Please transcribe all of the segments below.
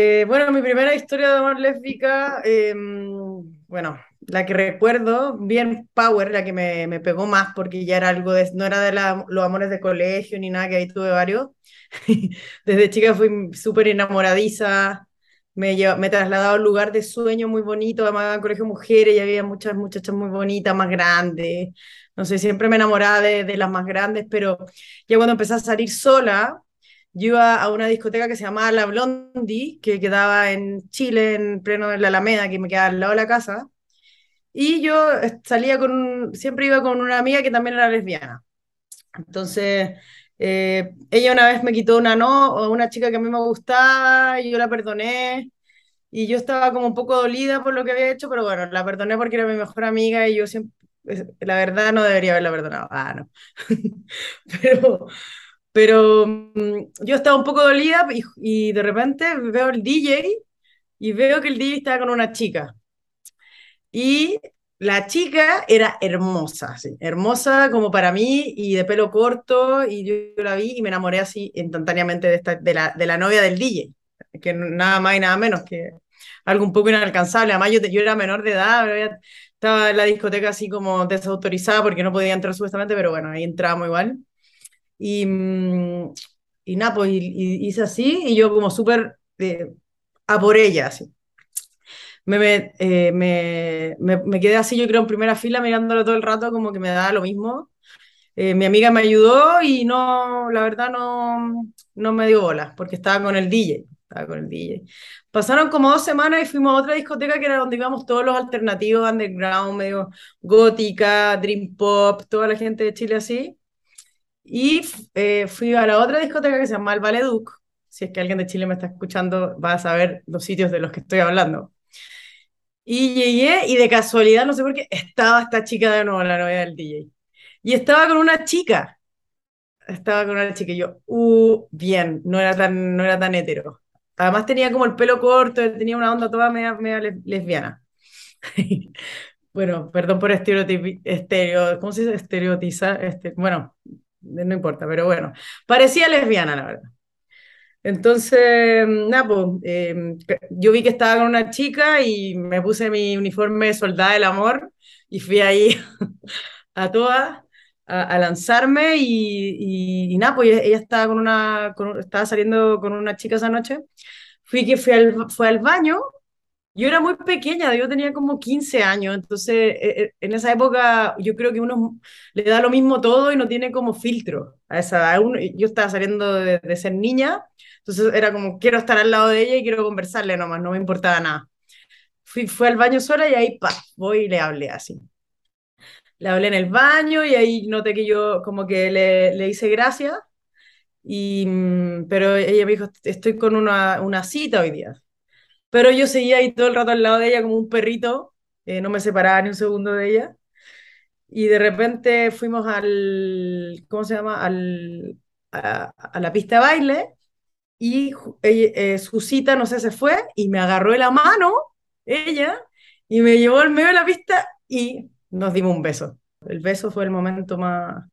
Eh, bueno, mi primera historia de amor lésbica, eh, bueno, la que recuerdo, bien Power, la que me, me pegó más porque ya era algo de, no era de la, los amores de colegio ni nada, que ahí tuve varios. Desde chica fui súper enamoradiza, me, lleva, me trasladaba a un lugar de sueño muy bonito, además en colegio mujeres y había muchas muchachas muy bonitas, más grandes. No sé, siempre me enamoraba de, de las más grandes, pero ya cuando empecé a salir sola, yo iba a una discoteca que se llamaba La Blondie, que quedaba en Chile, en pleno de la Alameda, que me quedaba al lado de la casa. Y yo salía con, siempre iba con una amiga que también era lesbiana. Entonces, eh, ella una vez me quitó una no, una chica que a mí me gustaba, y yo la perdoné. Y yo estaba como un poco dolida por lo que había hecho, pero bueno, la perdoné porque era mi mejor amiga y yo siempre, la verdad no debería haberla perdonado. Ah, no. pero pero mm, yo estaba un poco dolida y, de repente veo el DJ y veo que el DJ estaba con una chica. Y la chica era hermosa, hermosa como para mí y de pelo corto y yo, yo la vi y me enamoré así instantáneamente de, esta, de, la, de la novia del DJ, que nada más y nada menos que algo un poco inalcanzable. Además yo, yo era menor de edad, estaba en la discoteca así como desautorizada porque no podía entrar supuestamente, pero bueno, ahí entramos igual. Y, mm, y nada, pues y, y hice así y yo como súper eh, a por ella, así. Me, me, eh, me, me, quedé así, yo creo, en primera fila mirándolo todo el rato, como que me daba lo mismo. Eh, mi amiga me ayudó y no, la verdad no, no me dio bolas, porque estaba con el DJ, estaba con el DJ. Pasaron como dos semanas y fuimos a otra discoteca que era donde íbamos todos los alternativos, underground, medio gótica, dream pop, toda la gente de Chile así. Y eh, fui a la otra discoteca que se llama el Valeduc. Si es que alguien de Chile me está escuchando, va a saber los sitios de los que estoy hablando. Y llegué y de casualidad, no sé por qué, estaba esta chica de nuevo, la novia del DJ. Y estaba con una chica. Estaba con una chica y yo, uh, bien, no era tan, no era tan hetero. Además tenía como el pelo corto, tenía una onda toda media, media lesbiana. bueno, perdón por estereotip, estereo, ¿cómo se dice? Estereotizar, este, bueno, no importa, pero bueno, parecía lesbiana, la verdad. Entonces, nada, pues, eh, yo vi que estaba con una chica y me puse mi uniforme de soldada del amor y fui ahí a todas a, lanzarme y, y, nada, pues ella estaba, con una, estaba saliendo con una chica esa noche. Fui que fui al, fue al baño yo era muy pequeña, yo tenía como 15 años, entonces eh, eh, en esa época yo creo que uno le da lo mismo todo y no tiene como filtro a esa edad. Yo estaba saliendo de, de ser niña, entonces era como quiero estar al lado de ella y quiero conversarle nomás, no me importaba nada. Fui, fui al baño sola y ahí pa, voy y le hablé así. Le hablé en el baño y ahí noté que yo como que le, le hice gracia, y, mm, pero ella me dijo, estoy con una, una cita hoy día. Pero yo seguía ahí todo el rato al lado de ella como un perrito, eh, no me separaba ni un segundo de ella. Y de repente fuimos al, ¿cómo se llama? Al, a, la pista de baile y eh, su cita, no sé, se fue y me agarró de la mano, ella, y me llevó al medio de la pista y nos dimos un beso. El beso fue el momento más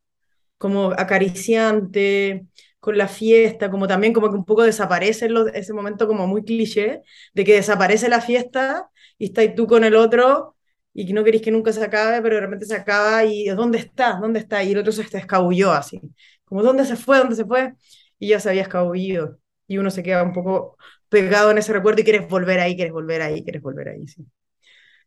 como acariciante, con la fiesta, como también como que un poco desaparece los, ese momento como muy cliché, de que desaparece la fiesta y estás tú con el otro y que no querés que nunca se acabe, pero de repente se acaba y ¿dónde está? ¿Dónde está? Y el otro se escabulló así, como ¿dónde se fue? ¿Dónde se fue? Y ya se había escabullido y uno se queda un poco pegado en ese recuerdo y quieres volver ahí, quieres volver ahí, quieres volver ahí, sí.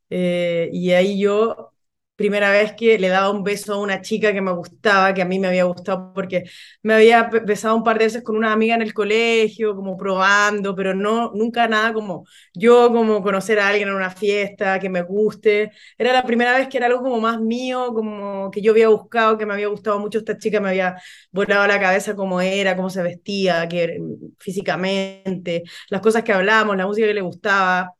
Eh, y ahí yo primera vez que le daba un beso a una chica que me gustaba, que a mí me había gustado porque me había besado un par de veces con una amiga en el colegio, como probando, pero no, nunca nada como yo, como conocer a alguien en una fiesta, que me guste. Era la primera vez que era algo como más mío, como que yo había buscado, que me había gustado mucho esta chica, me había volado la cabeza cómo era, cómo se vestía, que, físicamente, las cosas que hablábamos, la música que le gustaba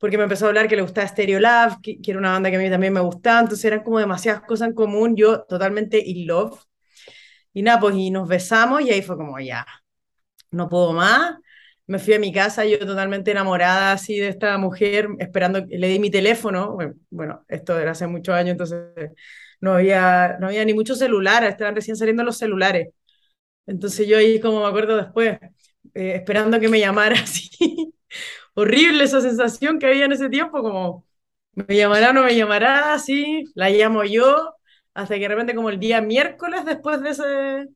porque me empezó a hablar que le gustaba Stereo Love, que, que, era una banda que a mí también me gustaba, entonces eran como demasiadas cosas en común, yo totalmente in love. Y nada, pues y nos besamos y ahí fue como, ya, no puedo más. Me fui a mi casa, yo totalmente enamorada así de esta mujer, esperando, le di mi teléfono, bueno, esto era hace muchos años, entonces no había, no había ni muchos celulares, estaban recién saliendo los celulares. Entonces yo ahí, como me acuerdo después, eh, esperando que me llamara así. Horrible esa sensación que había en ese tiempo, como me llamará no me llamará, así, la llamo yo, hasta que de repente como el día miércoles después de ese,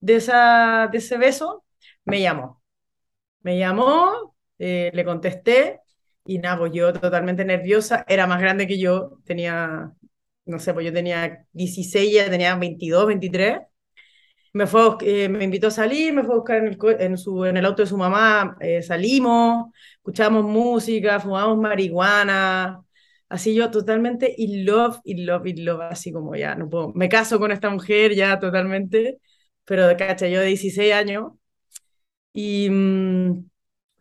de esa, de ese beso, me llamó. Me llamó, eh, le contesté y nada, pues yo totalmente nerviosa, era más grande que yo, tenía, no sé, pues yo tenía 16, ella tenía 22, 23. Me, fue, eh, me invitó a salir, me fue a buscar en el, en su, en el auto de su mamá, eh, salimos, escuchamos música, fumamos marihuana, así yo totalmente in love, in love, in love, así como ya, no puedo, me caso con esta mujer ya totalmente, pero de cacha, yo de 16 años, y, mm,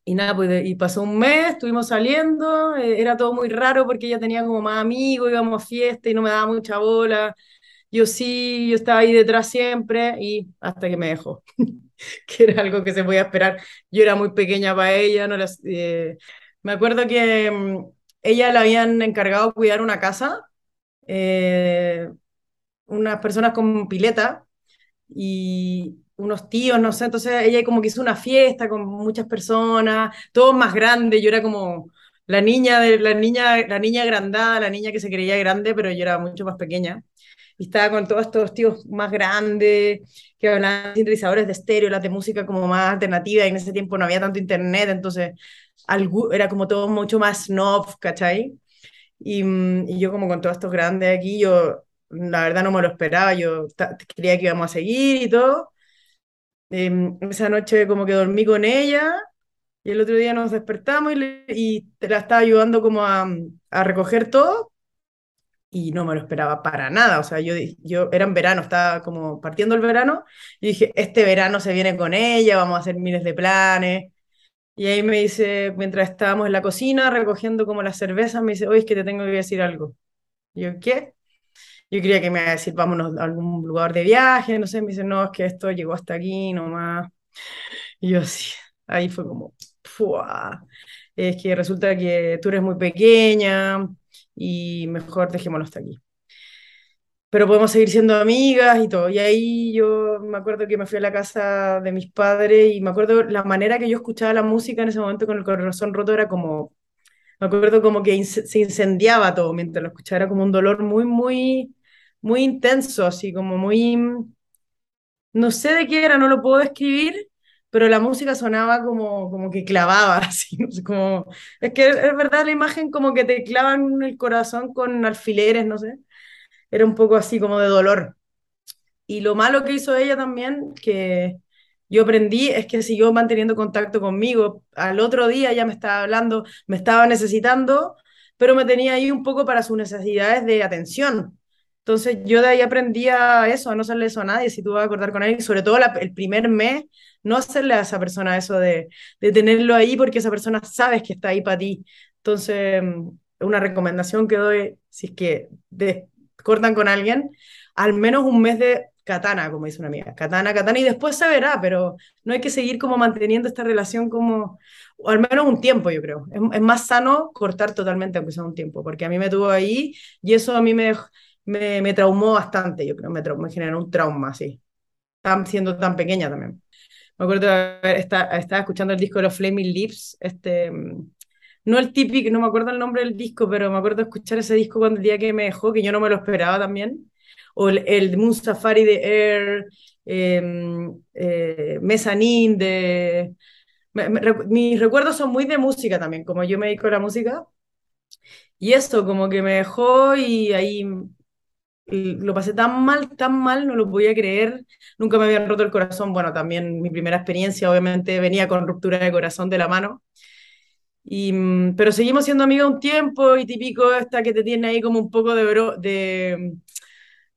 y nada, pues y pasó un mes, estuvimos saliendo, eh, era todo muy raro porque ella tenía como más amigos, íbamos a fiesta y no me daba mucha bola, yo sí, yo estaba ahí detrás siempre y hasta que me dejó, que era algo que se podía esperar, yo era muy pequeña para ella, no las, eh, me acuerdo que mm, ella le habían encargado cuidar una casa, eh, unas personas con pileta y unos tíos, no sé, entonces ella como que hizo una fiesta con muchas personas, todos más grandes, yo era como la niña de la niña la niña agrandada, la niña que se creía grande, pero yo era mucho más pequeña. Y estaba con todos estos tíos más grandes que hablaban sintetizadores de estéreo, las de música como más alternativa, y en ese tiempo no había tanto internet, entonces era como todo mucho más snob, ¿cachai? Y, mm, y, yo como con todos estos grandes aquí, yo la verdad no me lo esperaba, yo creía que íbamos a seguir y todo. Em, esa noche como que dormí con ella y el otro día nos despertamos y, y te la estaba ayudando como a, a, recoger todo y no me lo esperaba para nada, o sea, yo, yo era en verano, estaba como partiendo el verano y dije, este verano se viene con ella, vamos a hacer miles de planes y ahí me dice, mientras estábamos en la cocina recogiendo como las cervezas, me dice, oye, es que te tengo que decir algo. Yo, ¿qué? Yo quería que me iba a decir, vámonos a algún lugar de viaje, no sé, me dice, no, es que esto llegó hasta aquí nomás. Y yo así, ahí fue como, Es que resulta que tú eres muy pequeña y mejor dejémoslo hasta aquí. Pero podemos seguir siendo amigas y todo. Y ahí yo me acuerdo que me fui a la casa de mis padres y me acuerdo la manera que yo escuchaba la música en ese momento con el corazón roto era como, me acuerdo como que se incendiaba todo mientras lo escuchaba, era como un dolor muy, muy, muy intenso, así como muy, no sé de qué era, no lo puedo describir, pero la música sonaba como, como que clavaba, así, no como, es que es verdad la imagen como que te clavan el corazón con alfileres, no sé era un poco así como de dolor. Y lo malo que hizo ella también, que yo aprendí, es que siguió manteniendo contacto conmigo. Al otro día ya me estaba hablando, me estaba necesitando, pero me tenía ahí un poco para sus necesidades de atención. Entonces yo de ahí aprendí a eso, a no hacerle eso a nadie, si tú vas a acordar con alguien, sobre todo el primer mes, no hacerle a esa persona eso de, de tenerlo ahí porque esa persona sabes que está ahí para ti. Entonces, una recomendación que doy, si es que de, cortan con alguien, al menos un mes de katana, como dice una amiga, katana, katana, y después se verá, pero no hay que seguir como manteniendo esta relación como, o al menos un tiempo, yo creo. Es, más sano cortar totalmente, aunque sea un tiempo, porque a mí me tuvo ahí y eso a mí me, me, me traumó bastante, yo creo, me, me generó un trauma, así, tan, siendo tan pequeña también. Me acuerdo de estaba, escuchando el disco de los Flaming Lips, este no el típico, no me acuerdo el nombre del disco, pero me acuerdo escuchar ese disco cuando el día que me dejó, que yo no me lo esperaba también, o el, el Moon Safari de Air, eh, eh, Mezzanine de... mis recuerdos son muy de música también, como yo me dedico a la música, y eso, como que me dejó y ahí lo pasé tan mal, tan mal, no lo podía creer, nunca me habían roto el corazón, bueno, también mi primera experiencia obviamente venía con ruptura de corazón de la mano, y, mm, pero seguimos siendo amigos un tiempo y típico esta que te tiene ahí como un poco de... Bro, de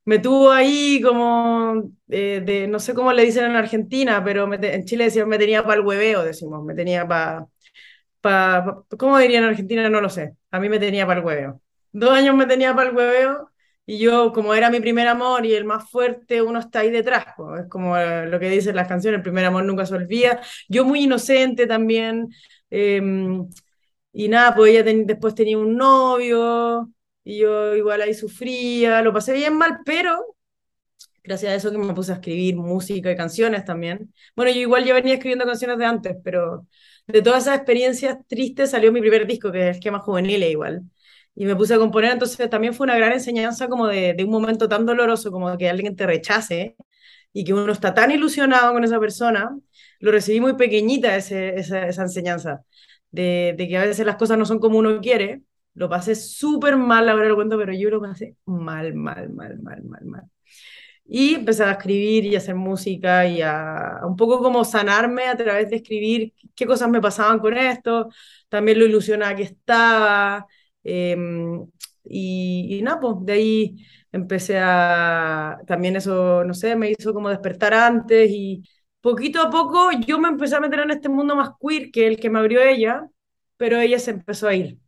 me tuvo ahí como, eh, de, no sé cómo le dicen en Argentina, pero en Chile decían me tenía para el hueveo, decimos, me tenía para... Pa, ¿Cómo dirían en Argentina? No lo sé. A mí me tenía para el hueveo. Dos años me tenía para el hueveo y yo, como era mi primer amor y el más fuerte, uno está ahí detrás. Es como lo que dicen las canciones, el primer amor nunca se olvida. Yo muy inocente también, Em, y nada, pues ella después tenía un novio y yo igual ahí sufría, lo pasé bien mal, pero gracias a eso que me puse a escribir música y canciones también. Bueno, yo igual ya venía escribiendo canciones de antes, pero de todas esas experiencias tristes salió mi primer disco, que es Esquema Juvenil igual. Y me puse a componer, entonces también fue una gran enseñanza como de, de un momento tan doloroso como que alguien te rechace y que uno está tan ilusionado con esa persona. Lo recibí muy pequeñita ese, esa, esa enseñanza, de, de que a veces las cosas no son como uno quiere. Lo pasé súper mal, ahora lo cuento, pero yo lo pasé mal, mal, mal, mal, mal, mal. Y empecé a escribir y a hacer música y a, un poco como sanarme a través de escribir qué cosas me pasaban con esto, también lo ilusionada que estaba. Em, y, y nada, pues de ahí empecé a, también eso, no sé, me hizo como despertar antes y poquito a poco yo me empecé a meter en este mundo más queer que el que me abrió ella, pero ella se empezó a ir.